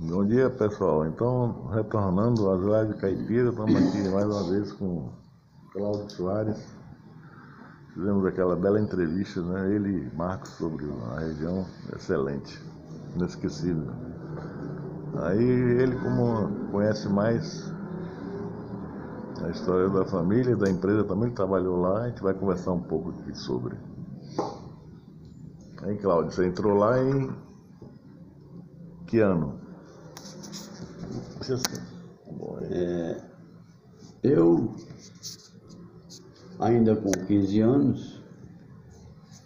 Bom dia pessoal, então retornando às lives caipira, estamos aqui mais uma vez com Cláudio Soares. Fizemos aquela bela entrevista, né? Ele e Marcos sobre a região, excelente, inesquecível. Aí ele como conhece mais a história da família, da empresa também, ele trabalhou lá, a gente vai conversar um pouco aqui sobre. Aí Cláudio, você entrou lá em que ano? É, eu, ainda com 15 anos,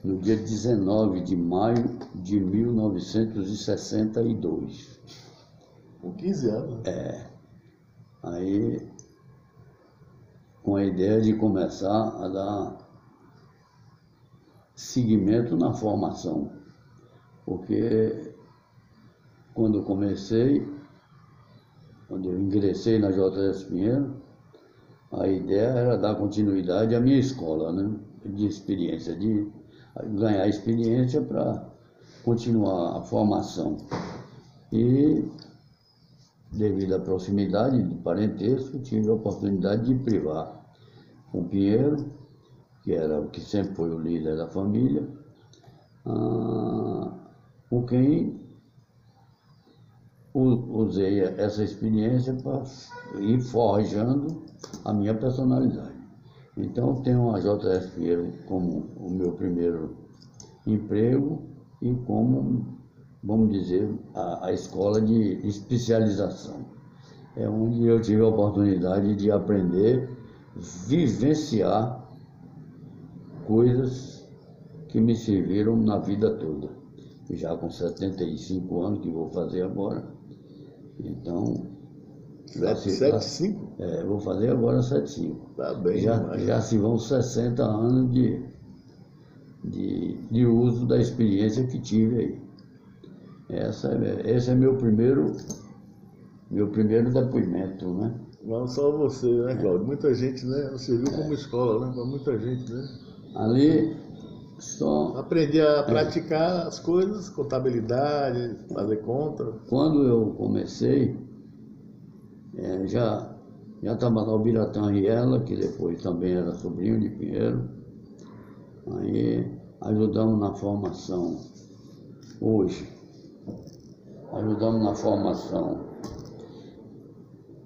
no dia 19 de maio de 1962. Com 15 anos? É. Aí, com a ideia de começar a dar seguimento na formação. Porque quando comecei, quando eu ingressei na JS Pinheiro, a ideia era dar continuidade à minha escola, né? de experiência, de ganhar experiência para continuar a formação. E, devido à proximidade de parentesco, tive a oportunidade de privar com Pinheiro, que era o que sempre foi o líder da família, ah, quem usei essa experiência para ir forjando a minha personalidade. Então, tenho a JS Pinheiro como o meu primeiro emprego e como, vamos dizer, a, a escola de especialização. É onde eu tive a oportunidade de aprender, vivenciar coisas que me serviram na vida toda. Já com 75 anos, que vou fazer agora, então. 75? É, vou fazer agora 75. Tá bem, já, já se vão 60 anos de, de, de uso da experiência que tive aí. Essa, é, esse é meu primeiro, meu primeiro depoimento, né? Não só você, né, Cláudio? Muita gente, né? Você viu como escola, né? Para muita gente, né? Ali só. Aprendi a praticar é. as coisas, contabilidade, fazer conta. Quando eu comecei, é, já já estava lá o Biratã Riela, que depois também era sobrinho de Pinheiro. Aí ajudamos na formação hoje. Ajudamos na formação,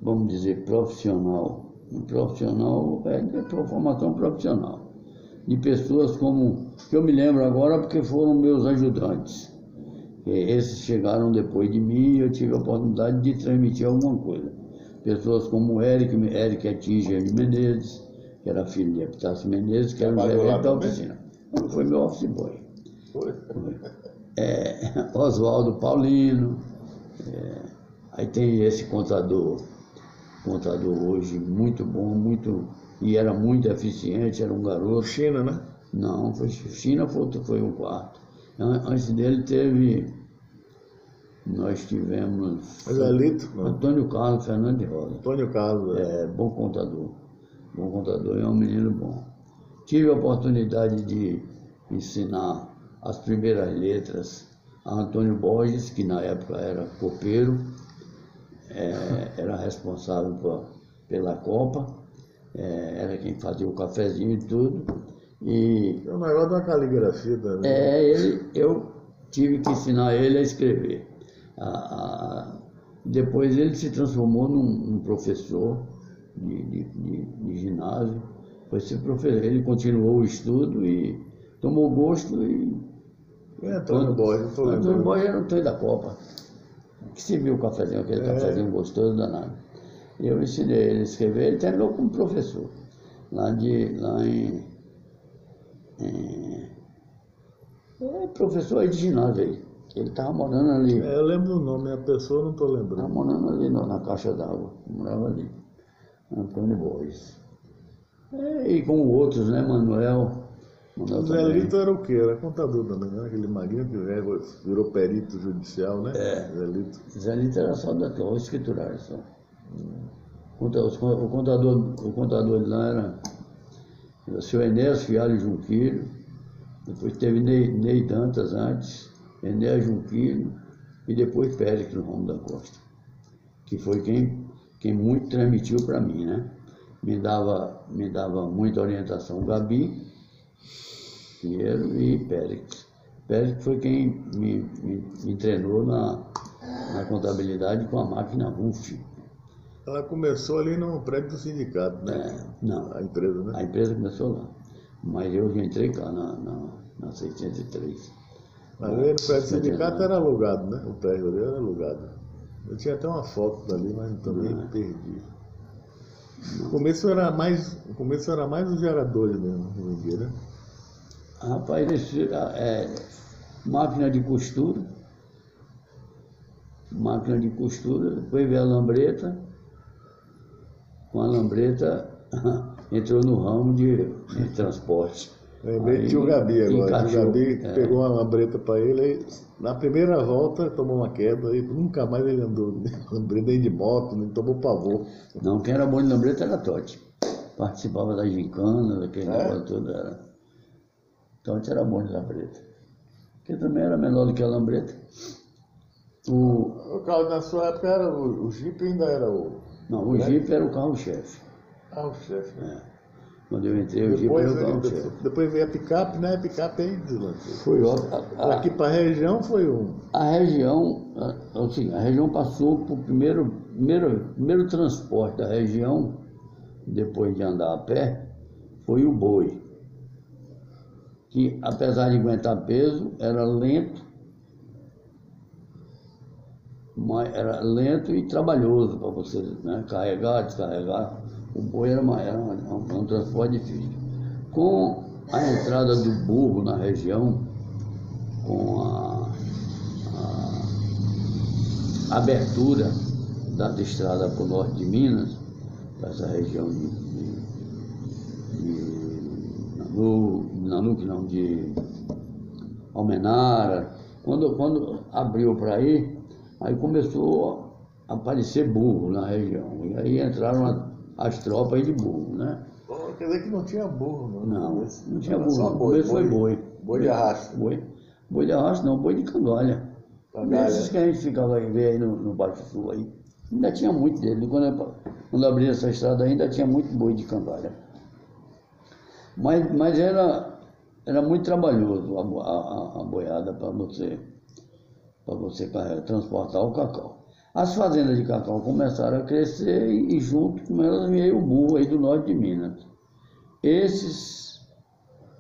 vamos dizer, profissional. Profissional é, é formação profissional de pessoas como, que eu me lembro agora porque foram meus ajudantes. Esses chegaram depois de mim e eu tive a oportunidade de transmitir alguma coisa. Pessoas como Eric, Eric Atinger de Menezes, que era filho de Epitácio Menezes, que era um gerente da oficina. Foi meu office boy. Foi. É, Oswaldo Paulino, é, aí tem esse contador, contador hoje muito bom, muito e era muito eficiente, era um garoto. China, né? Não, foi China foi, foi um quarto. Antes dele teve. Nós tivemos. Angelito? Antônio Carlos Fernandes Rosa. Antônio Carlos, é. é. Bom contador. Bom contador e é um menino bom. Tive a oportunidade de ensinar as primeiras letras a Antônio Borges, que na época era copeiro, é, era responsável por, pela Copa é, era quem fazia o cafezinho e tudo. E, é um negócio da caligrafia também. É, ele, eu tive que ensinar ele a escrever. A, a, depois ele se transformou num, num professor de, de, de, de, ginásio. Foi ser professor. Ele continuou o estudo e tomou gosto e. É, Antônio Borges, Antônio Borges era o Antônio da Copa. Que se viu o cafezinho, aquele é. cafezinho gostoso danado. Eu ensinei ele a escrever, ele terminou como professor, lá, de, lá em, em é professor aí de ginásio aí. Ele estava morando ali. É, eu lembro o nome, a pessoa não estou lembrando. Estava morando ali no, na caixa d'água, morava ali. Antônio Borges. É, e com outros, né, Manuel. Manuel o Zé Lito era o quê? Era contador também, né? Aquele magrinho que virou perito judicial, né? É. Zé Lito. Zé Lito era só da o escriturário só. O contador, o contador de lá era o senhor Enéas Fialho Junquilho, depois teve Ney, Ney Dantas antes, Enéas Junquilho, e depois no Romo da Costa, que foi quem, quem muito transmitiu para mim, né? Me dava, me dava muita orientação Gabi, Pinheiro e Pérez. Pérez foi quem me, me, me treinou na, na contabilidade com a máquina RUF. Ela começou ali no prédio do sindicato, né? É, não, A empresa, né? a empresa começou lá. Mas eu já entrei cá na, na, na 603. Mas ali no prédio do 609. sindicato era alugado, né? O prédio ali era alugado. Eu tinha até uma foto dali, mas também Não. perdi. O começo era mais, o começo era mais os geradores mesmo, o Mangueira. Rapaz, esse, é, máquina de costura, máquina de costura, depois veio a lambreta, com a lambreta entrou no ramo de, de transporte. Lembrei Aí de tio Gabi agora. encaixou, Tio Gabi é. pegou uma lambreta para ele, aí, na primeira volta tomou uma queda e nunca mais ele andou de lambreta nem de moto, nem tomou pavor. Não, quem era bom de lambreta era Totti. Participava da gincana, daquele É? negócio todo. Era. Totti era bom de lambreta. Que também era menor do que a lambreta. O, O carro na sua época era o, o Jeep ainda era o não, o É? Jeep era o carro-chefe. carro-chefe. né? É. Quando eu entrei, o Jeep Depois, era o carro-chefe. depois veio a picape, né? A picape aí deslanchou. Foi ó, a, a, Aqui para a região foi um. a região, assim, a região passou por primeiro, primeiro, primeiro transporte da região, depois de andar a pé, foi o boi. Que apesar de aguentar peso, era lento, mas era lento e trabalhoso para você né, carregar, descarregar. O boi era, uma, era, um, um transporte difícil. Com a entrada do burro na região, com a, a abertura da estrada para o norte de Minas, para essa região de, de, de Nanu, Nanuque não, de Almenara, quando, quando abriu para aí, aí começou a aparecer burro na região. E aí entraram a- as tropas de burro, né? Quer dizer que não tinha burro, não. Não, não tinha burro. só No começo foi boi. Boi de arrasto. Boi, boi de arrasto não, boi de cangalha. Esses que a gente ficava aí, vê aí no, no Baixo Sul aí. Ainda tinha muito dele. Quando, eu- quando abri essa estrada ainda tinha muito boi de cangalha. Mas, mas era, era muito trabalhoso a, a- a boiada para você, para você transportar o cacau. As fazendas de cacau começaram a crescer e, e junto com elas veio o burro aí do norte de Minas. Esses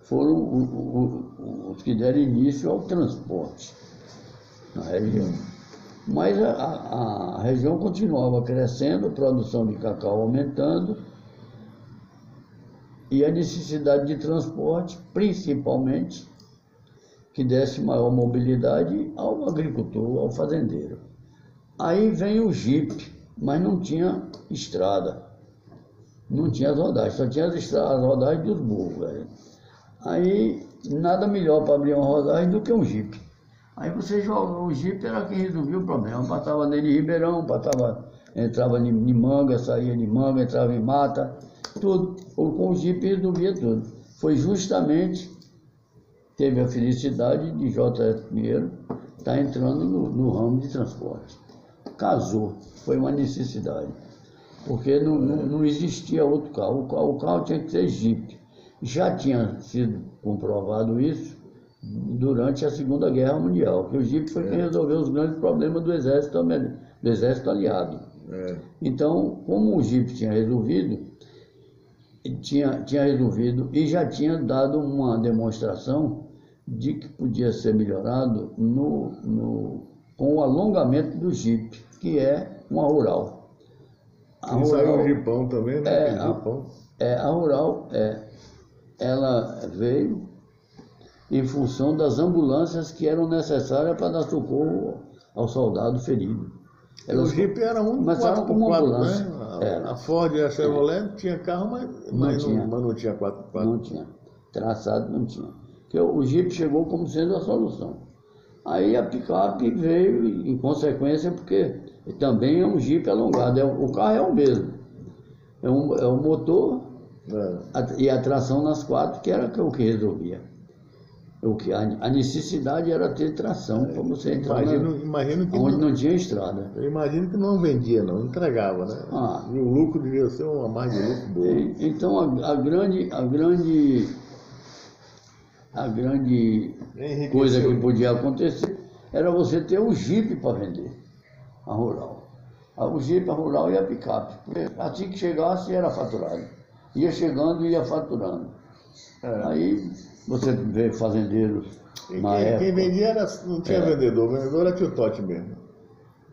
foram o- o- o- os que deram início ao transporte na região. Mas a, a- a região continuava crescendo, a produção de cacau aumentando e a necessidade de transporte, principalmente, que desse maior mobilidade ao agricultor, ao fazendeiro. Aí vem o Jeep, mas não tinha estrada. Não tinha as rodagens, só tinha as, estra- as rodagens dos burros, velho. Aí, nada melhor para abrir uma rodagem do que um Jeep. Aí você joga, o Jeep era quem resolvia o problema. Passava nele Ribeirão, passava, entrava em, manga, saía de manga, entrava em mata, tudo. Com o Jeep resolvia tudo. Foi justamente, teve a felicidade de J.S. Pinheiro estar entrando no, no ramo de transporte. Casou, foi uma necessidade. Porque não, não, não existia outro carro. O, carro. o carro tinha que ser Jeep. Já tinha sido comprovado isso durante a Segunda Guerra Mundial, que o Jeep foi quem resolveu os grandes problemas do exército, do exército aliado. É. Então, como o Jeep tinha resolvido, tinha, tinha resolvido e já tinha dado uma demonstração de que podia ser melhorado no, no, com o alongamento do Jeep, que é uma rural. A E saiu rural- o Jipão também, né? É, a- é, a rural, é, ela veio em função das ambulâncias que eram necessárias para dar socorro ao soldado ferido. O Elas Jeep era um começaram 4x4, como né? ambulância. A, Era. a Ford e a Chevrolet tinha carro, mas Não mas não, tinha. mas não tinha 4x4. Não tinha. Traçado não tinha. Porque o Jeep chegou como sendo a solução. Aí a picape veio em consequência, porque também é um Jeep alongado. É, o carro é o mesmo. É um, é um motor É. a- e a tração nas quatro, que era o que resolvia. o que a, a necessidade era ter tração para você entrar Imagino, na, imagino que onde não, não tinha estrada. eu imagino que não vendia, não, entregava, né? Ah. E o lucro devia ser uma margem de lucro boa. E- Então a, a grande, a grande, a grande coisa que podia acontecer era você ter o jipe para vender, a rural. O jipe, a rural e a picape. Porque assim que chegasse era faturado. Ia chegando e ia faturando. É. Aí você vê fazendeiros E quem, época. quem vendia era, não tinha É. vendedor, o vendedor era tio Totti mesmo.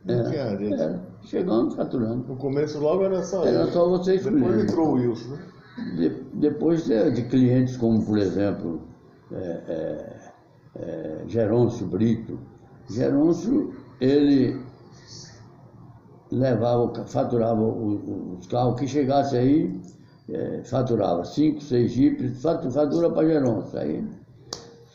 Não era, tinha gente. era, chegando, faturando. No começo logo era só Era ele. só você Depois entrou o Wilson, né? De- depois de, de clientes como, por exemplo, é, é, é, Gerôncio Brito. Gerôncio, ele levava, faturava os carros que chegasse aí, é, faturava cinco, seis jipes, fatu- fatura para Gerôncio. Aí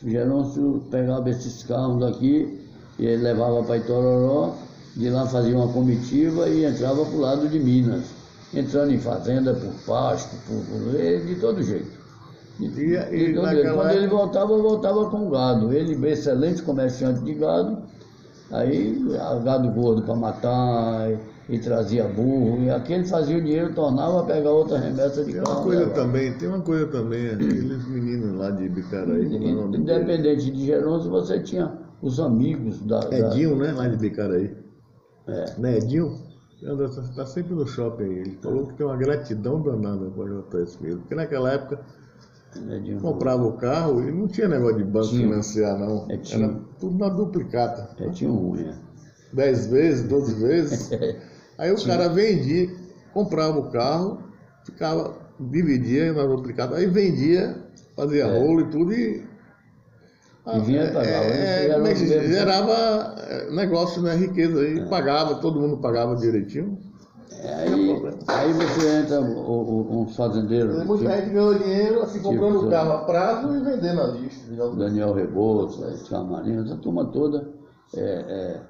Gerôncio pegava esses carros aqui e ele levava para Itororó, de lá fazia uma comitiva e entrava para o lado de Minas, entrando em fazenda por pasto, por, por- de todo jeito. Todo naquela. Quando ele voltava, voltava com gado. Ele, excelente comerciante de gado, aí a gado gordo para matar, e, e trazia burro, e aquele fazia o dinheiro, tornava a pegar outra remessa de Tem carro. uma coisa também, tem uma coisa também, aqueles meninos lá de Bicaraí, é? Independente de Gerôncio, você tinha os amigos da. da- Edinho, né? Lá de Bicaraí. É. Né, Edinho? Anda, tá, sempre no shopping aí. Ele falou que tem uma gratidão danada com a JS mesmo. Porque naquela época Edinho. comprava o carro e não tinha negócio de banco Tinha. financiar, não. É, tinha. Era tudo na duplicata. É, tinha um ruim. é. Dez vezes, doze vezes. Aí o cara vendia, comprava o carro, ficava, dividia na duplicata, aí vendia, fazia É. rolo e tudo e. E vinha e pagava. É, mas mesmo. gerava é, negócio, né? Riqueza aí, pagava, todo mundo pagava direitinho. É, Aí, aí você entra o, o, uns fazendeiros, Muita tipo gente ganhou dinheiro assim, comprando Tipo, o carro a prazo e vendendo a lista. Daniel Rebouças, Camarino, essa turma toda é, é,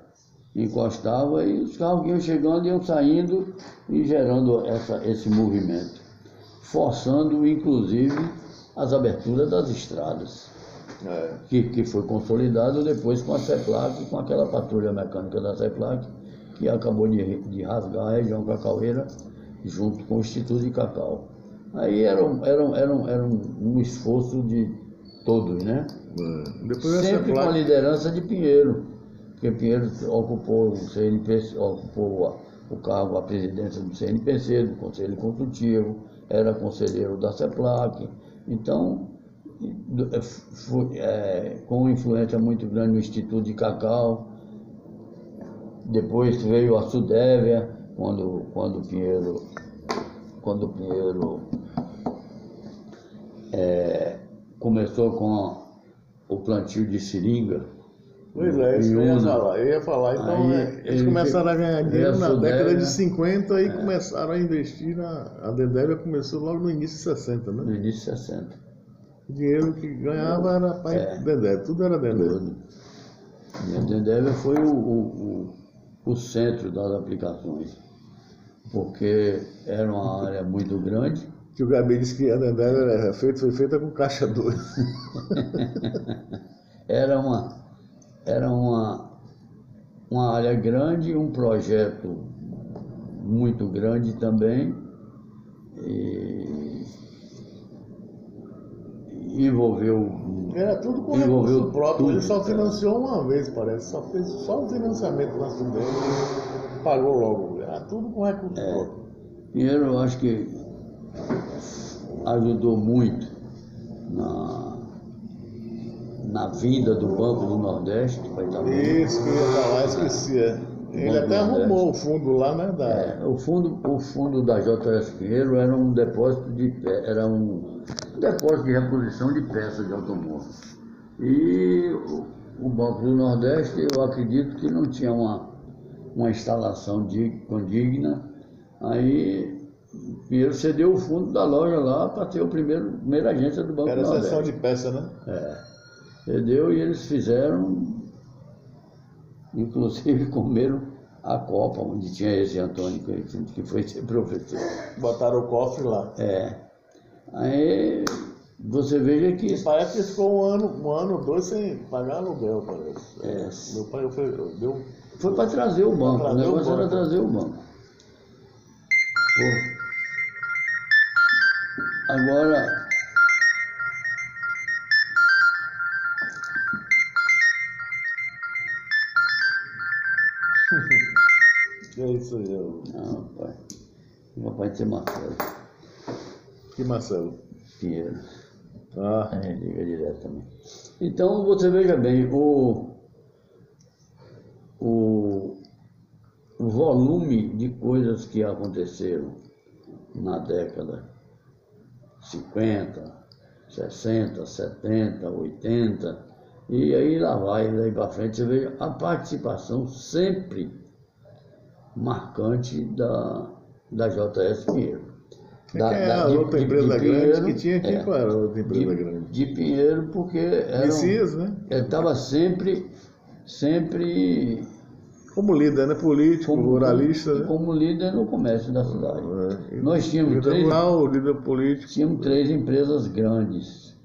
encostava e os carros iam chegando, iam saindo e gerando essa, esse movimento, forçando inclusive as aberturas das estradas. É. que, que foi consolidado depois com a CEPLAC, com aquela patrulha mecânica da CEPLAC, que acabou de, de rasgar a região cacaueira junto com o Instituto de Cacau. Aí era, um- era, um- era, um- era um, esforço de todos, né? É. Depois Sempre com a liderança de Pinheiro, porque Pinheiro ocupou o CNPC, ocupou o cargo, a presidência do CNPC, do Conselho Consultivo, era conselheiro da CEPLAC. Então, é, foi, é, com influência muito grande no Instituto de Cacau. Depois veio a Sudévia, quando, quando Pinheiro, quando Pinheiro é, começou com a- o plantio de seringa. Pois é, isso eu ia falar. Eu ia falar. Então, Aí, é, eles ele começaram a ganhar dinheiro na Sudévia. década de 50 e É. começaram a investir na. A Dedébia começou logo no início de 60, né? No início de 60. O dinheiro que ganhava era para É. Dedébia, tudo era. Tudo. E a Dendébia foi o, o, o, o centro das aplicações, porque era uma área muito grande, Que o Gabi disse que a Dedébia era feita, foi feita com caixa 2. era uma, era uma, uma área grande, um projeto muito grande também, e envolveu Era tudo com Envolveu recurso próprio. tudo, Ele só cara. financiou uma vez, parece. Só fez só o financiamento na Sudeste e pagou logo. Era tudo com recurso É. próprio. Pinheiro, eu acho que ajudou muito na, na vinda do Banco do Nordeste para Itabuna. Isso que eu ia falar, esqueci. é. Ele até arrumou o fundo lá, né? Da... É, o fundo, o fundo da JS Pinheiro era um depósito de pe- era um depósito de reposição de peças de automóvel. E o, Banco do Nordeste, eu acredito que não tinha uma, uma instalação de, condigna. Aí Pinheiro cedeu o fundo da loja lá para ter o primeiro, a primeira agência do Banco Era do a Nordeste. seção de peça, né? É. Entendeu? E eles fizeram, inclusive comeram a Copa, onde tinha esse Antônio, que foi ser professor. Botaram o cofre lá. É. Aí você veja que. Parece que ficou um ano, um ano, dois sem pagar aluguel, parece. É. Meu pai foi, deu. Foi para trazer o banco, o trazer o negócio era banco. trazer o banco. Pô. Agora, é isso aí, ô. não, pai. O papai tem Marcelo Que Marcelo? Pinheiro. Ah, É, liga direto também. Então, você veja bem, o, o, o volume de coisas que aconteceram na década 50, 60, 70, 80, e aí lá vai, daí para frente, você veja a participação sempre marcante da, da JS Pinheiro. Quem é a outra empresa grande que tinha aqui? Qual era a outra empresa de, grande? De Pinheiro, porque era, Messias, né? ele estava sempre, sempre Como líder, né? Político, ruralista, né? como líder no comércio da cidade. É. Nós tínhamos líder três- rural, líder político. Tínhamos três empresas grandes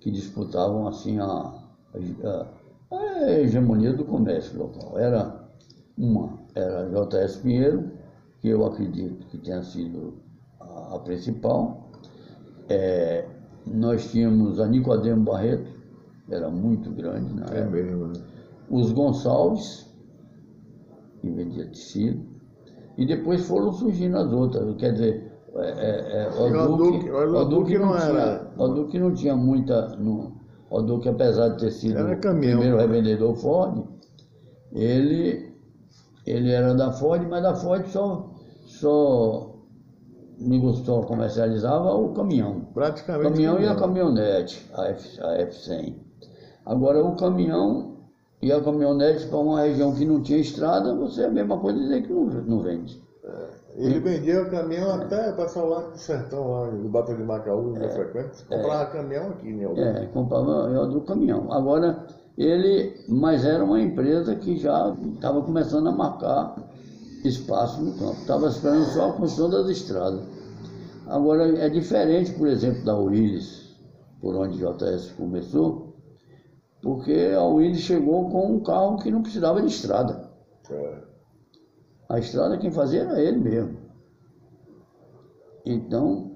que disputavam assim a, a, a hegemonia do comércio local. Era uma, era a JS Pinheiro, que eu acredito que tenha sido a, principal. É, nós tínhamos a Nicodemo Barreto, era muito grande na É época. mesmo, né? Os Gonçalves, que vendia tecido. E depois foram surgindo as outras, quer dizer, é, é, é, o Duque, o Duque não tinha, era- o Duque não tinha muita. Não, o Duque, apesar de ter sido o primeiro revendedor Ford, ele, ele era da Ford, mas da Ford só, só, só comercializava o caminhão. Praticamente. Caminhão e a caminhonete, a, F, a F100. Agora, o caminhão e a caminhonete para uma região que não tinha estrada, você é a mesma coisa dizer que não, não vende. Ele vendia o caminhão até passar lá do sertão, lá do Bato de Macaú, na frequência. Comprava caminhão aqui, né? É, comprava eu do caminhão. Agora, ele, mas era uma empresa que já estava começando a marcar espaço no campo. Estava esperando só a construção das estradas. Agora, é diferente, por exemplo, da Willis, por onde a JS começou, porque a Willis chegou com um carro que não precisava de estrada. É. A estrada quem fazia era ele mesmo. Então,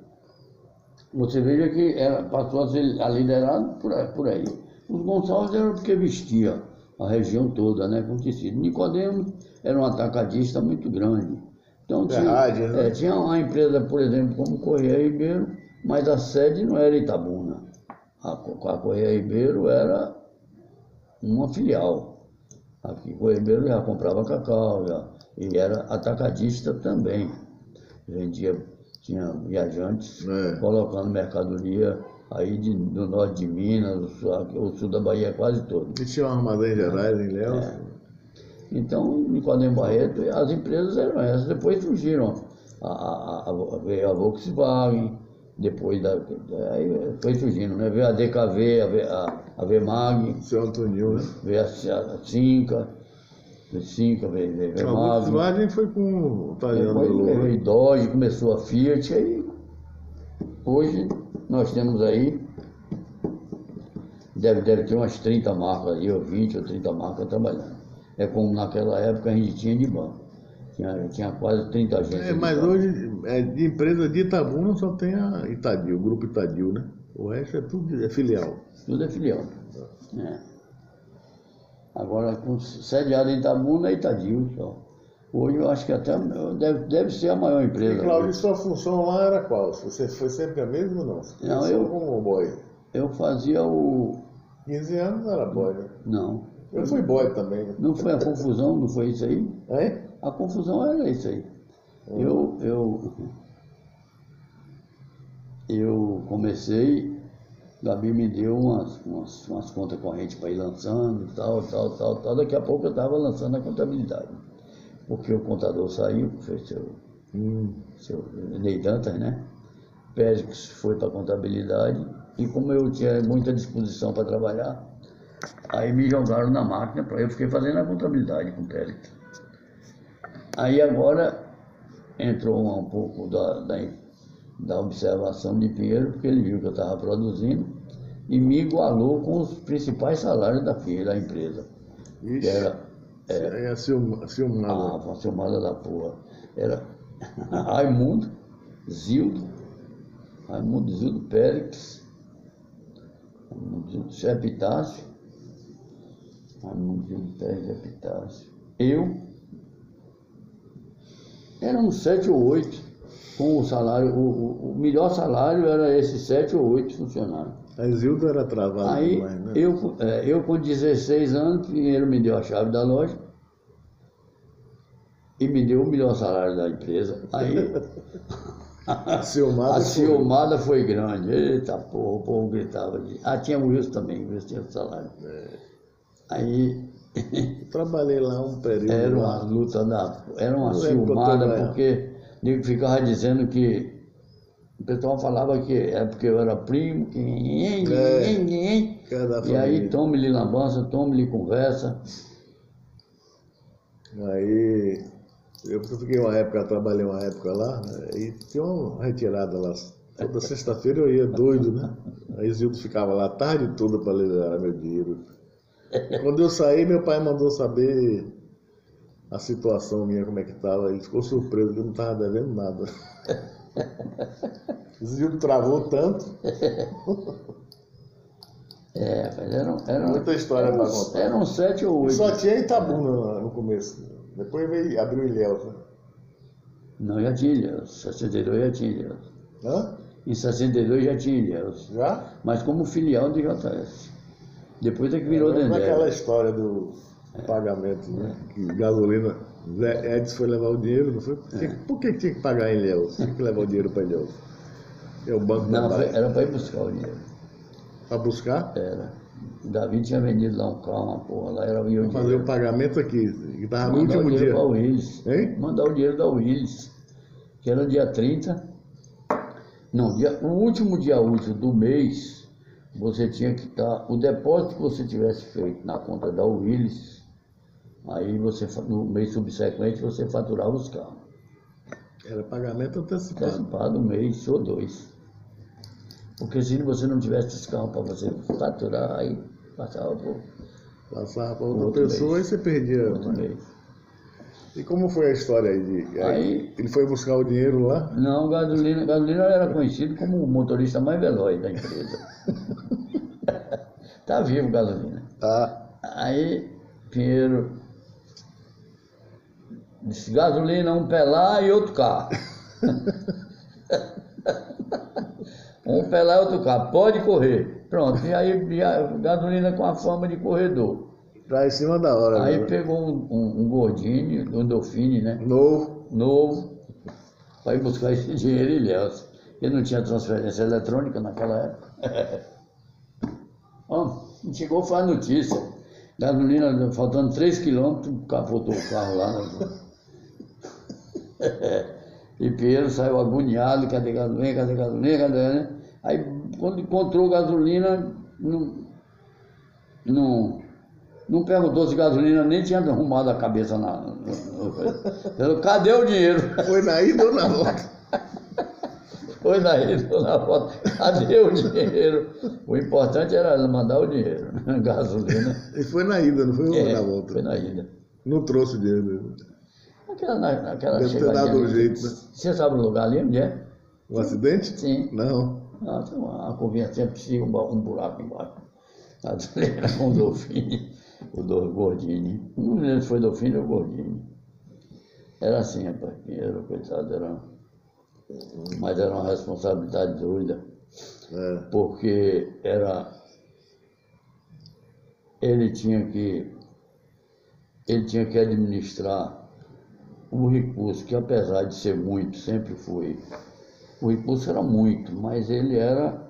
você veja que era, passou a ser a liderado por, aí- por aí. Os Gonçalves eram porque vestia a região toda, né, com tecido. Nicodemos era um atacadista muito grande. Então tinha, Ferragens, né? é, tinha uma empresa, por exemplo, como Correia Ribeiro, mas a sede não era Itabuna. A, a Correia Ribeiro era uma filial. Aqui, o Ribeiro já comprava cacau, já, e era atacadista também. Vendia, tinha viajantes É. colocando mercadoria aí de- do norte de Minas, o sul, o sul da Bahia quase todo. E tinha um armazém gerais em Léus. É. Então, Nicodemo Barreto, as empresas eram essas. Depois surgiram a, a, a, veio a Volkswagen, depois da, aí foi surgindo, né? Veio a DKV, a, a, a VMAG, O seu Antonil, né? veio a, a Cinca, veio Cinca, veio, veio A VMAG. Volkswagen foi com o Taliano Depois do veio a Dodge, começou a Fiat, aí hoje nós temos aí, deve, deve ter umas 30 marcas aí, ou 20 ou 30 marcas trabalhando. É como naquela época a gente tinha de banco. Tinha, tinha quase 30 agências. É, mas hoje, é, de empresa de Itabuna só tem a Itadil, o grupo Itadil, né? O resto é tudo é filial. Tudo é filial. É. Agora, com sediado em Itabuna é Itadil só. Hoje eu acho que até deve, deve ser a maior E, empresa. Cláudio, sua função lá era qual? Você foi sempre a mesma ou não? Você Não, eu- como boy. Eu fazia o. 15 anos era boy, né? Não. Eu fui boy também. Não foi a confusão, não foi isso aí? Hein? A confusão era isso aí. Eu, eu, eu comecei, Gabi me deu umas, umas, umas contas correntes para ir lançando, tal, tal, tal, tal. Daqui a pouco eu estava lançando a contabilidade. Porque o contador saiu, fez seu, Hum. seu Ney Dantas, né? Pérez foi para contabilidade e como eu tinha muita disposição para trabalhar, aí me jogaram na máquina, eu fiquei fazendo a contabilidade com o Pérez. Aí agora entrou um, pouco da, da, da observação de Pinheiro, porque ele viu que eu estava produzindo e me igualou com os principais salários da da empresa. Ixi, Que era é a Silma- a Silmada. da porra. Era Raimundo, Zildo, Raimundo Zildo Pérez, Raimundo Zildo Zé Epitácio, Raimundo Zildo Pérez Zé Epitácio, eu, eram sete ou oito, com o salário, o, o- o melhor salário era esses sete ou oito funcionários. A Isildo era travada Aí, demais, né? eu, é, eu com 16 anos, Pinheiro me deu a chave da loja e me deu o melhor salário da empresa. Aí A Silmada. a foi- ciumada foi grande. Eita porra, o povo gritava. de- Ah, tinha o Wilson também, o Wilson tinha salário. É. Aí Trabalhei lá um período. era uma lá. luta da. Era uma ciumada, porque nego ficava dizendo que. O pessoal falava que é porque eu era primo, que. É. E aí tome-lhe lambança, tome-lhe conversa. Aí eu fiquei uma época, trabalhei uma época lá, né, e tinha uma retirada lá. Toda sexta-feira eu ia doido, né? Aí Zildo ficava lá a tarde toda para liberar meu dinheiro. Quando eu saí, meu pai mandou saber a situação minha, como é que estava. Ele ficou surpreso que eu não estava devendo nada. Zildo travou tanto. É, mas eram, eram, Muita história pra eram, contar. eram sete ou oito. Só tinha Itabuna no, começo. Depois veio, abriu Ilhéus. Né? Não, já tinha Ilhéus. Em 62 já tinha Ilhéus. Hã? Em 62 já tinha Ilhéus. Já? Mas como filial de JS. Depois é que virou Lembra Dendé. aquela história do pagamento, né? Que gasolina, Zé Edson foi levar o dinheiro, não foi? Por que, por que tinha que pagar em Ilhéus? Tinha que levar o dinheiro para Ilhéus. É o banco Não, da foi- era para ir buscar o dinheiro. Para buscar, Era. O Davi tinha vendido lá um carro, uma porra, lá era o meu fazer o dinheiro. pagamento aqui, que estava no Mandar o último dinheiro dia. para o Willis. Hein? Mandar o dinheiro da Willis. Que era dia 30. Não, dia, o último dia útil do mês, você tinha que estar. O depósito que você tivesse feito na conta da Willis, aí você, no mês subsequente, você faturava os carros. Era pagamento antecipado. Antecipado um mês ou dois. Porque se você não tivesse esse carro para você faturar, aí passava por Passava para outra pessoa mês. e você perdia. outro mês. E como foi a história aí? De, Aí- ele foi buscar o dinheiro lá? Não, gasolina, gasolina era conhecido como o motorista mais veloz da empresa. tá vivo gasolina. Tá. Aí Pinheiro disse, gasolina, um pelar e outro carro. um pelar e outro carro, pode correr. Pronto, e aí gasolina com a fama de corredor. Já em cima da hora. Aí né? pegou um, um, um Gordini, um Dolphine, né? Novo. novo para ir buscar esse dinheiro em Ilhéus. Ele não tinha transferência eletrônica naquela época. Ó, chegou foi a notícia. Gasolina faltando 3 quilômetros, capotou o carro lá. né? E Pedro saiu agoniado, cadê gasolina, cadê gasolina, cadê gasolina? Aí quando encontrou gasolina, não, não, não perguntou se gasolina nem tinha arrumado a cabeça na. Falou, cadê o dinheiro? Foi na ida ou na volta? Foi daí, na foto, cadê o dinheiro? O importante era mandar o dinheiro, gasolina. Ele foi na ida, não foi É, na volta. foi na ida. Não trouxe o dinheiro. Aquela, na- naquela Deve ter dado um jeito, né? Você sabe o lugar ali onde é? Um acidente? Sim. Não. Ah, tem uma, a curvinha sempre tinha um, um buraco embaixo. A com o Dolfini, o do Gordini. Não me lembro se foi Dolfini ou Gordini. Era assim, rapaz. Pinheiro, coitado, era. Mas era uma responsabilidade doida. É. porque era ele tinha que ele tinha que administrar o recurso que apesar de ser muito sempre foi o recurso era muito mas ele era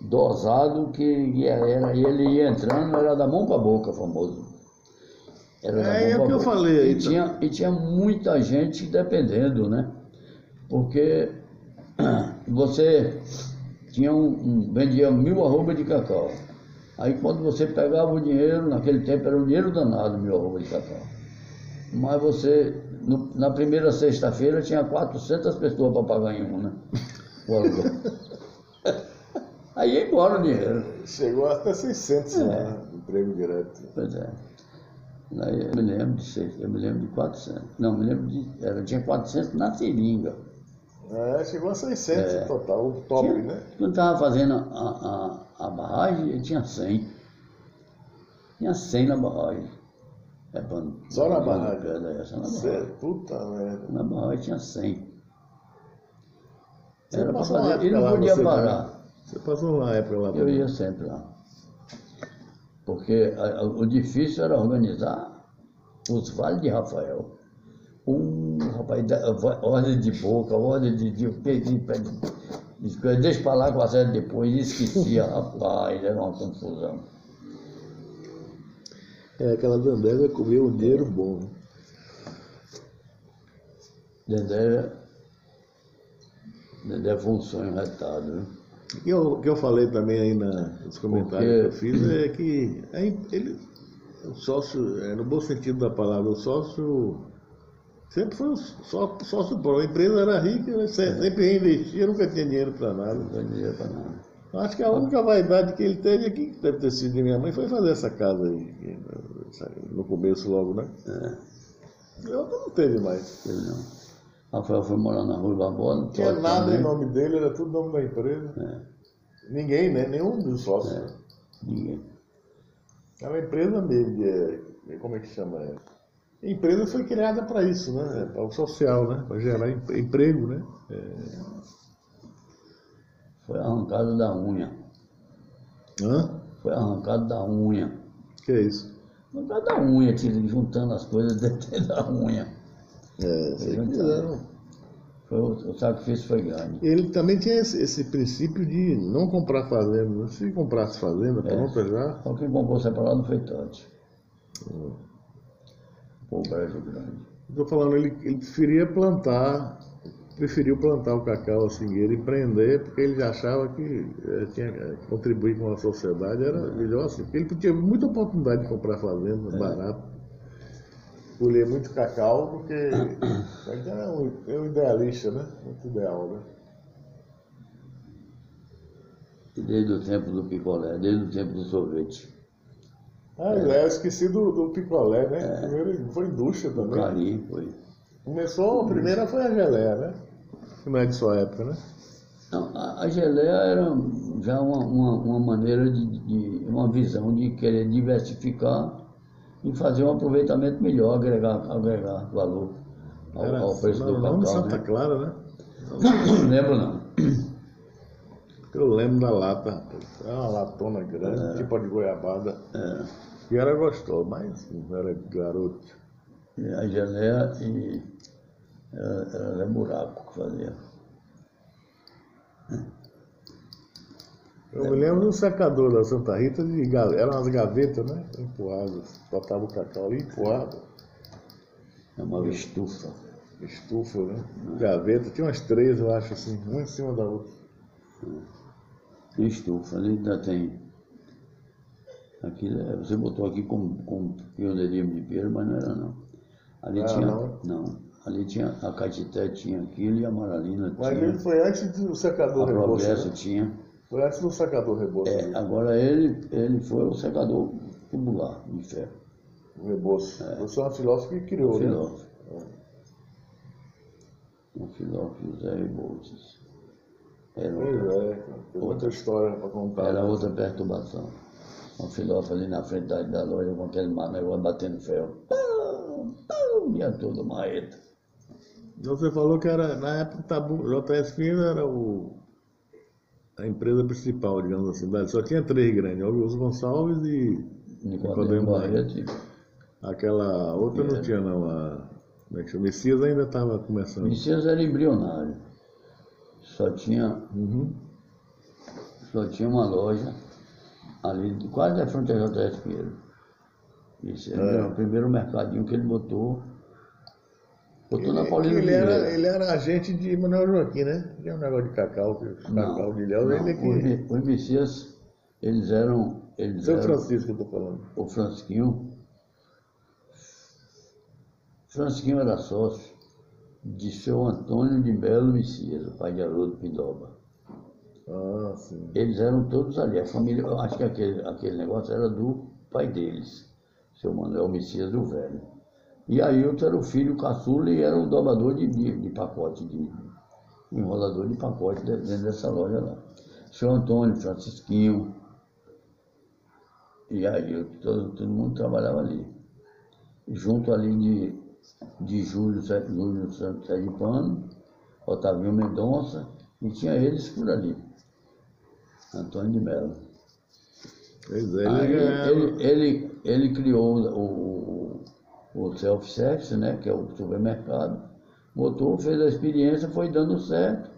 dosado que era ele ia entrando era da mão para boca famoso era É, é o que eu boca. falei aí, e tinha e tinha muita gente dependendo né porque você tinha um, um- vendia mil arroba de cacau. Aí quando você pegava o dinheiro, naquele tempo era um dinheiro danado mil arroba de cacau. Mas você, no- na primeira sexta-feira, tinha 400 pessoas para pagar em um, né? o aluguel. Aí ia embora o dinheiro. Chegou até 600 é. né? Emprego direto. Pois é. Aí eu me lembro de seis, eu me lembro de 400. Não, me lembro de. Era, tinha 400 na seringa. É, chegou a 600 é. total, o top, tinha, né? Quando estava fazendo a, a, a barragem, tinha 100. Tinha 100 na barragem. É, Só na barragem? Pedra, só na barragem. Puta merda. Na barragem tinha 100. Era para fazer, ele não podia parar. Você passou uma época lá? Eu ia sempre lá. Porque a, a, o difícil era organizar os vales de Rafael. Um, rapaz, ordem de boca, ordem de. de, de, de, de deixa para lá com a série depois, esquecia, rapaz, era uma confusão. É, aquela Dandélia comeu um dinheiro bom. Dandélia, Dandélia foi um sonho retado, né? O que eu, que eu falei também aí na, nos comentários Porque... que eu fiz é que é, ele, o sócio, é, no bom sentido da palavra, o sócio sempre foi um só, sócio bom. A empresa era rica, sempre reinvestia, nunca tinha dinheiro para nada. Não dinheiro para nada. Acho que a única vaidade que ele teve aqui, que deve ter sido de minha mãe, foi fazer essa casa aí, no começo logo, né? É. Eu não teve mais. Teve não. Rafael foi morar na Rua Barbosa. Não tinha nada também. em nome dele, era tudo nome da empresa. É. Ninguém, né? Nenhum dos sócios. É. Ninguém. Era uma empresa mesmo, de, como é que chama? A empresa foi criada para isso, né? Para o social, né? Para gerar emprego, né? É foi arrancado da unha. Hã? Foi arrancado da unha. Que é isso? Arrancado da unha, juntando as coisas dentro da unha. É, sei que foi, o, sacrifício foi grande. Ele também tinha esse, esse princípio de não comprar fazenda. Se comprasse fazenda é, pronta já. Só quem comprou separado foi Tante. Hum. Pobreza grande. Estou falando, ele, ele preferia plantar preferiu plantar o cacau a seringueira e prender, porque ele achava que é, tinha, eh, contribuir com a sociedade era melhor assim. Porque ele tinha muita oportunidade de comprar fazenda, é. barato, colher muito cacau, porque um, é um idealista, né? Muito ideal, né? Desde o tempo do picolé, desde o tempo do sorvete. Ah, é. eu esqueci do, do picolé, né? É. Primeiro foi indústria também. O carinho, foi. Começou, a primeira foi a geleia, né? Que não é de sua época, né? Não, a, a geleia era já uma, uma, uma maneira de, de, uma visão de querer diversificar e fazer um aproveitamento melhor, agregar, agregar valor ao, era, ao preço do cacau. Santa né? Clara, né? Não lembro não. Eu lembro da lata. Era uma latona grande, é. tipo de goiabada. É. E era gostoso, mas não era garoto. E a geleia e era, era buraco que fazia. Eu me lembro do secador da Santa Rita, de, eram as gavetas, né? Empurradas. Botava o cacau ali, empurrava. É uma estufa. Estufa, né? Gaveta, tinha umas três, eu acho, assim, uma em cima da outra. Estufa, ali ainda tem. Aqui, é, você botou aqui com, com pioneirismo de Pedro, mas não era não. Ali ah, tinha. Não. não. Ali tinha, a Caetité tinha aquilo e a Maralina tinha. Mas ele foi antes do secador a. Progresso né? tinha. Foi antes do secador reboço. É, agora ele, ele foi o secador tubular de ferro. O reboço. É. Você é um filósofo que criou, um né? filósofo. É. Um filósofo José Rebouças. Era pois outra, é, tem outra história para contar. Era né? outra perturbação. Um filósofo ali na frente da, da loja com aquele negócio batendo ferro. Pão, pão, o dia todo, marreta. Você falou que era, na época, Tabu, JS Fino era o, a empresa principal, digamos assim, da Só tinha três grandes, Augusto Gonçalves e Nicodemo Barreto. Aquela outra não tinha não, a, como é que chama? Messias ainda estava começando. Messias era embrionário. Só tinha, uhum. só tinha uma loja ali, quase da fronteira JS Pinheiro. Esse é. o primeiro mercadinho que ele botou Na Paulina ele, era, ele era agente de Manuel Joaquim, né? Tinha um negócio de cacau, cacau não, de Léo, ele aqui. Os Messias, eles eram. Eles Seu eram, Francisco, eu estou falando. O Francisquinho. Francisquinho era sócio de seu Antônio de Melo Messias, o pai de Haroldo Pindoba. Ah, sim. Eles eram todos ali. A família, acho que aquele, aquele negócio era do pai deles, seu Manuel Messias do Velho. E Ailton era o filho caçula e era o dobrador de, de, pacote, de, enrolador de pacote dentro dessa loja lá. Seu Antônio, Francisquinho, e Ailton, todo, todo mundo trabalhava ali. Junto ali de, de Júlio, Júlio Sergipano, Otávio Mendonça, e tinha eles por ali. Antônio de Mello. Pois é, ele, ele, ele, ele criou o, o, o self-service, né, que é o supermercado, botou, fez a experiência, foi dando certo,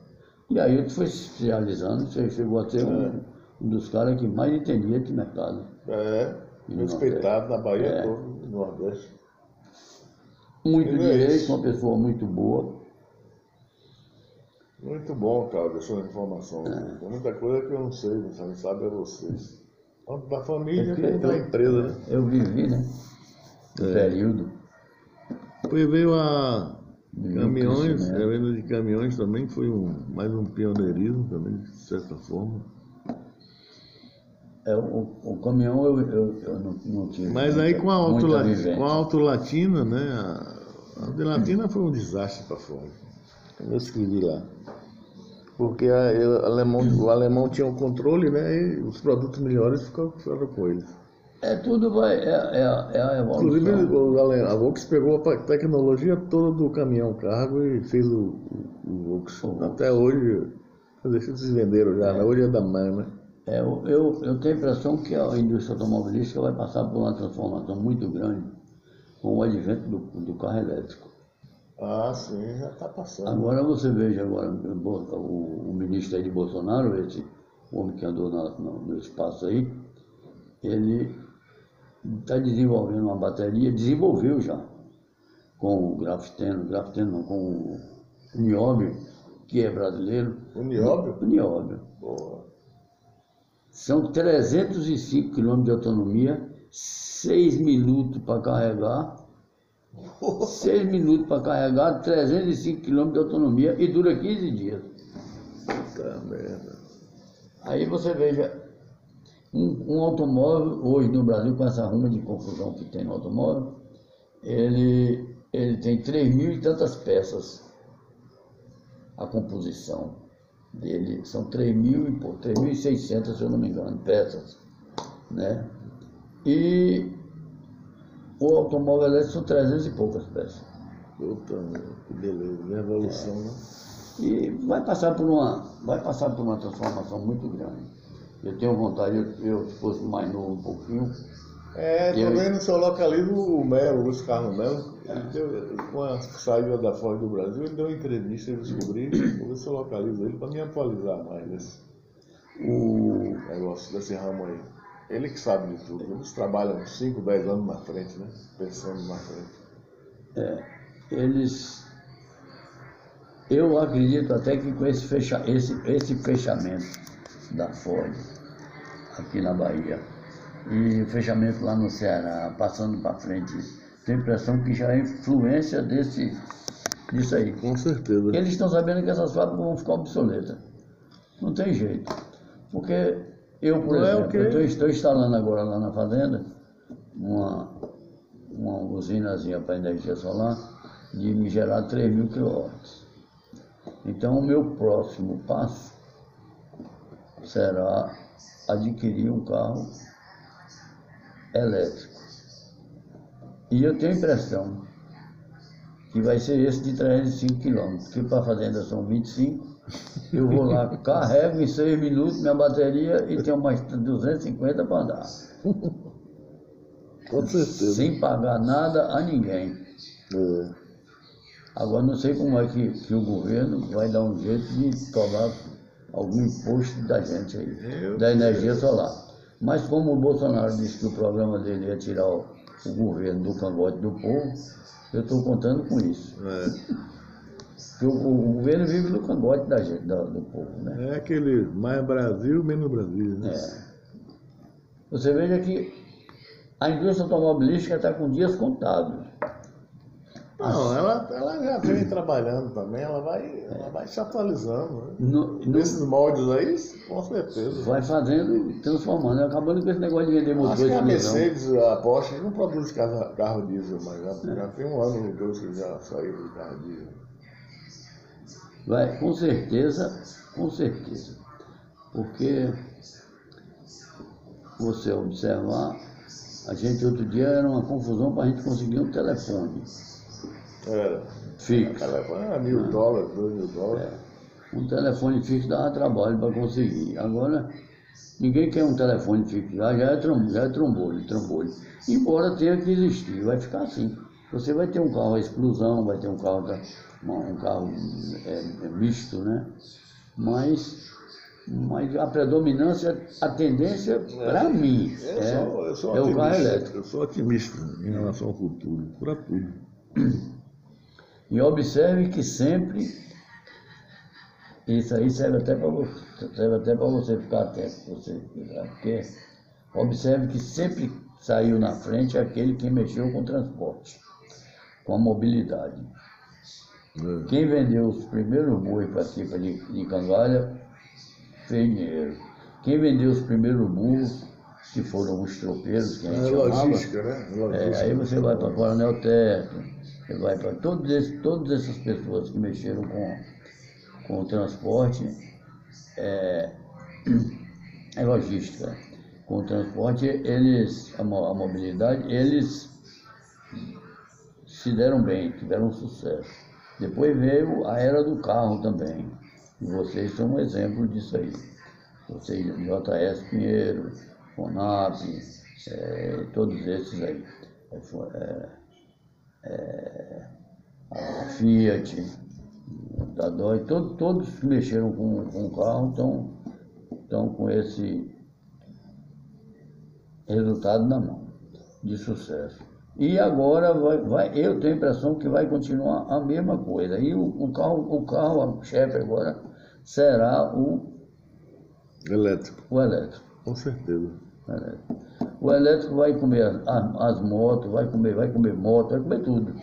e aí ele foi se especializando, che- chegou a ser um, um dos caras que mais entendia de mercado. É, respeitado na Bahia É. toda, no Nordeste. Muito é direito, isso. uma pessoa muito boa. Muito bom, cara, a sua informação. É. Tem muita coisa que eu não sei, você não sabe é vocês. Tanto da família É como da empresa, né? Eu vivi, né? O É. período. Depois veio a caminhões, a venda de caminhões também foi um, mais um pioneirismo também, de certa forma. É, o, o caminhão eu, eu, eu não, não tive. Mas aí muita- com a, Auto Latina, com a Auto Latina, né? A, a Auto Latina foi um desastre para fora. Eu escrevi lá. Porque a- eu- alemão, o alemão tinha o controle, né? E os produtos melhores ficaram, ficaram com eles. É tudo vai, é, é, é a Inclusive, evolução. o ale- a Volks pegou a tecnologia toda do caminhão cargo e fez o, o, o. O Volks. Até hoje, eles venderam já, né? hoje é da mãe, né? É, eu, eu, eu tenho a impressão que a indústria automobilística vai passar por uma transformação muito grande com o advento do, do carro elétrico. Ah, sim, já está passando. Agora você veja agora o, o, o ministro aí de Bolsonaro, esse homem que andou na- no, no espaço aí, ele está desenvolvendo uma bateria, desenvolveu já, com o grafiteno, grafiteno não, com o nióbio, que é brasileiro. O nióbio? O nióbio. Boa. São 305 km de autonomia, 6 minutos para carregar, 6 minutos para carregar, 305 km de autonomia e dura 15 dias. Puta merda. Aí você veja, um, um automóvel, hoje no Brasil, com essa ruma de confusão que tem no automóvel, ele, ele tem 3 mil e tantas peças. A composição dele são 3 mil e pouco, 3.600, se eu não me engano, peças. Né? E o automóvel elétrico são 300 e poucas peças. Puta que beleza. Revolução, né? E vai passar por uma, vai passar por uma transformação muito grande. Eu tenho vontade, eu, eu se fosse mais novo um pouquinho, É, Eu- também no seu localismo o Melo, o Luiz Carlos Melo, ele deu, com a saída da Ford do Brasil, ele deu uma entrevista, eu descobri, vou ver se eu localizo ele para me atualizar mais desse o, negócio, desse ramo aí. Ele que sabe de tudo, eles trabalham 5, 10 anos na frente, né? Pensando na frente. é, eles, eu acredito até que com esse, fecha, esse, esse fechamento da Ford aqui na Bahia e o fechamento lá no Ceará, passando para frente, tenho a impressão que já é influência desse, disso aí. Com certeza. Eles estão sabendo que essas fábricas vão ficar obsoletas. Não tem jeito. Porque eu, por Não é exemplo, estou- estou instalando agora lá na fazenda uma, uma usinazinha para energia solar de me gerar 3 mil quilowatts. Então o meu próximo passo será adquirir um carro elétrico. E eu tenho a impressão que vai ser esse de 305 quilômetros, que para a fazenda são 25. Eu vou lá, carrego em 6 minutos minha bateria e tenho mais 250 para andar. Com certeza. Sem pagar nada a ninguém. É. Agora não sei como é que, que o governo vai dar um jeito de cobrar algum imposto da gente aí, da energia solar. Mas como o Bolsonaro disse que o programa dele ia tirar o, o governo do cangote do povo, eu estou contando com isso. É. Porque o, o governo vive no cangote da gente, da- do povo, né? É aquele mais Brasil, menos Brasil, né? É. Você veja que a indústria automobilística está com dias contados. Não, ela, ela já vem trabalhando também, ela vai, ela vai se atualizando. Né? No- no- Nesses moldes aí, com certeza. vai fazendo e transformando, acabando com esse negócio de vender motor Acho que a. Mercedes, a Porsche, não produz carro, carro diesel, mas já, já tem um ano ou dois que já saiu do carro diesel. Vai, com certeza, com certeza. Porque você observar, a gente outro dia era uma confusão para a gente conseguir um telefone Era. fixo. Telefone era mil dólares, dois mil dólares. Um telefone fixo dava trabalho para conseguir. Agora, ninguém quer um telefone fixo, já, já, é, trom, já é trombolho, trombolho. Embora tenha que existir, vai ficar assim. Você vai ter um carro a explosão, vai ter um carro, da- um carro é, é misto, né? Mas, mas a predominância, a tendência, para mim, Eu, é, sou, eu sou é o otimista. carro elétrico. Eu sou otimista em relação ao futuro, para tudo. E observe que sempre, isso aí serve até para você, serve até para você ficar atento, você, porque observe que sempre saiu na frente aquele que mexeu com o transporte, com a mobilidade. É. Quem vendeu os primeiros bois para para de, de Cangalha, fez dinheiro. Quem vendeu os primeiros burros, que foram os tropeiros, que a gente É chamava, logística, né? é, Logística. aí você vai para Coronel Teto, vai para todos esses, todas essas pessoas que mexeram com, com o transporte, é, é logística. Com o transporte, eles, a, a mobilidade, eles se deram bem, tiveram sucesso. Depois veio a era do carro também. E vocês são um exemplo disso aí. Vocês, JS Pinheiro, Fonap, é, todos esses aí. É, é, é, a Fiat, da Dói, todos, todos mexeram com, com o carro estão, estão com esse resultado na mão, de sucesso. E agora vai, vai, eu tenho a impressão que vai continuar a mesma coisa. E o, o carro, o carro chefe agora será o, Elétrico, o elétrico. com certeza. o elétrico. O elétrico vai comer as, as- motos, vai comer, vai comer moto, vai comer tudo.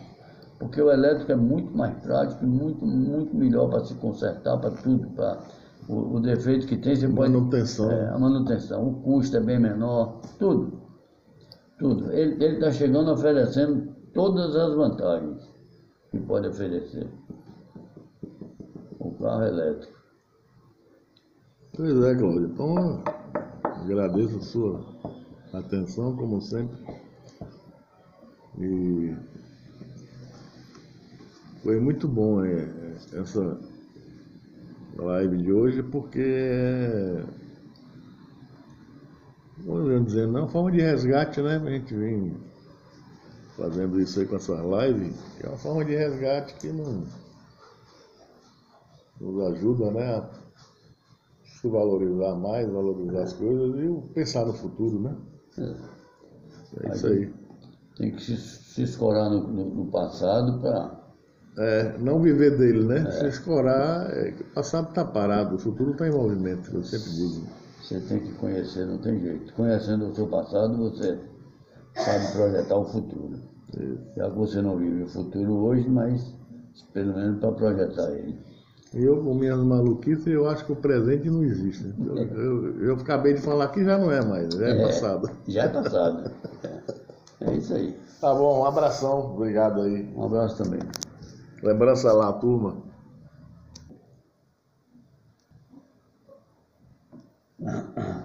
Porque o elétrico é muito mais prático e muito, muito melhor para se consertar, para tudo, para o, o defeito que tem, você pode. Manutenção. É, a manutenção, o custo é bem menor, tudo. Tudo. Ele está chegando oferecendo todas as vantagens que pode oferecer. O carro elétrico. Pois é, Cláudio. Então, agradeço a sua atenção, como sempre. E foi muito bom é, é, essa live de hoje, porque, vamos dizer, não é forma de resgate, né? A gente vem fazendo isso aí com essas lives, que é uma forma de resgate que não nos ajuda, né? a se valorizar mais, valorizar as coisas e pensar no futuro, né? É isso aí. Tem que se, se escorar no, no- no passado para. É, não viver dele, né? Se escorar, é, o passado está parado, o futuro está em movimento, eu sempre digo. Você tem que conhecer, não tem jeito. Conhecendo o seu passado, você sabe projetar o futuro. Já que você não vive o futuro hoje, mas pelo menos para projetar ele. Eu, com minhas maluquices, eu acho que o presente não existe. Eu, eu, eu acabei de falar que já não é mais, já é, É. passado. Já é passado. É, é isso aí. Tá bom, um abração, obrigado aí. Um abraço também. Lembrança lá, turma.